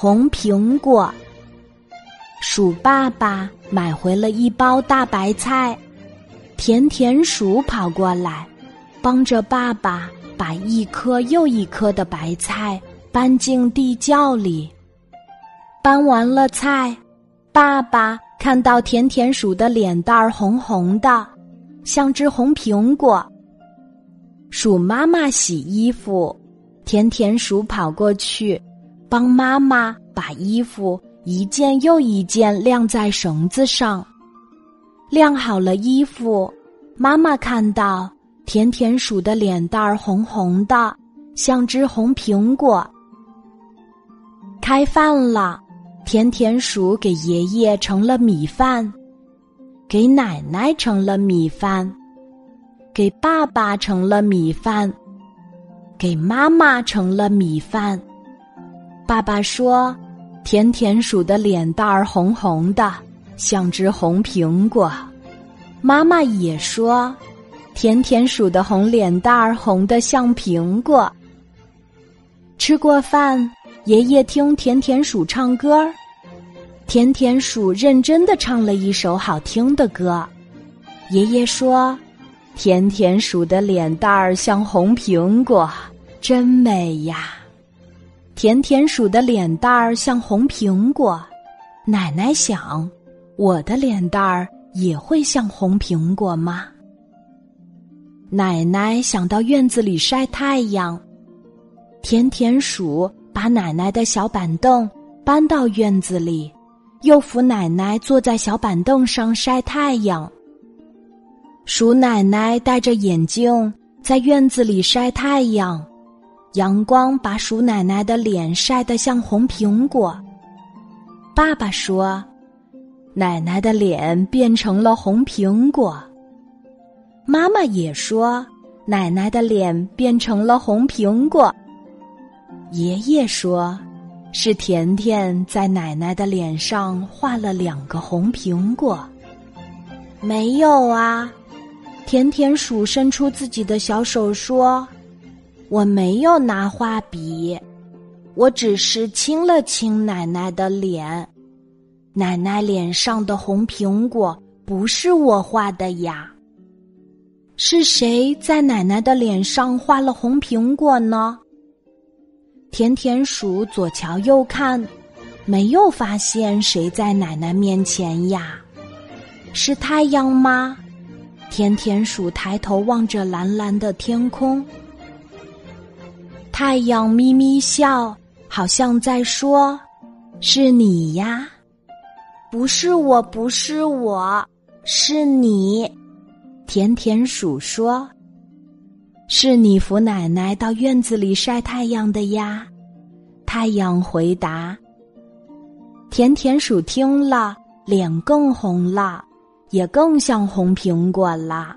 红苹果。鼠爸爸买回了一包大白菜，甜甜鼠跑过来，帮着爸爸把一颗又一颗的白菜搬进地窖里。搬完了菜，爸爸看到甜甜鼠的脸蛋儿红红的，像只红苹果。鼠妈妈洗衣服，甜甜鼠跑过去，帮妈妈把衣服。一件又一件晾在绳子上，晾好了衣服，妈妈看到甜甜鼠的脸蛋儿红红的，像只红苹果。开饭了，甜甜鼠给爷爷盛了米饭，给奶奶盛了米饭，给爸爸盛了米饭，给妈妈盛了米饭。爸爸说。甜甜鼠的脸蛋儿红红的，像只红苹果。妈妈也说，甜甜鼠的红脸蛋儿红的像苹果。吃过饭，爷爷听甜甜鼠唱歌甜甜鼠认真的唱了一首好听的歌。爷爷说，甜甜鼠的脸蛋儿像红苹果，真美呀。甜甜鼠的脸蛋儿像红苹果，奶奶想，我的脸蛋儿也会像红苹果吗？奶奶想到院子里晒太阳，甜甜鼠把奶奶的小板凳搬到院子里，又扶奶奶坐在小板凳上晒太阳。鼠奶奶戴着眼镜在院子里晒太阳。阳光把鼠奶奶的脸晒得像红苹果。爸爸说：“奶奶的脸变成了红苹果。”妈妈也说：“奶奶的脸变成了红苹果。”爷爷说：“是甜甜在奶奶的脸上画了两个红苹果。”没有啊，甜甜鼠伸出自己的小手说。我没有拿画笔，我只是亲了亲奶奶的脸。奶奶脸上的红苹果不是我画的呀。是谁在奶奶的脸上画了红苹果呢？甜甜鼠左瞧右看，没有发现谁在奶奶面前呀。是太阳吗？甜甜鼠抬头望着蓝蓝的天空。太阳咪咪笑，好像在说：“是你呀，不是我，不是我，是你。”甜甜鼠说：“是你扶奶奶到院子里晒太阳的呀。”太阳回答。甜甜鼠听了，脸更红了，也更像红苹果了。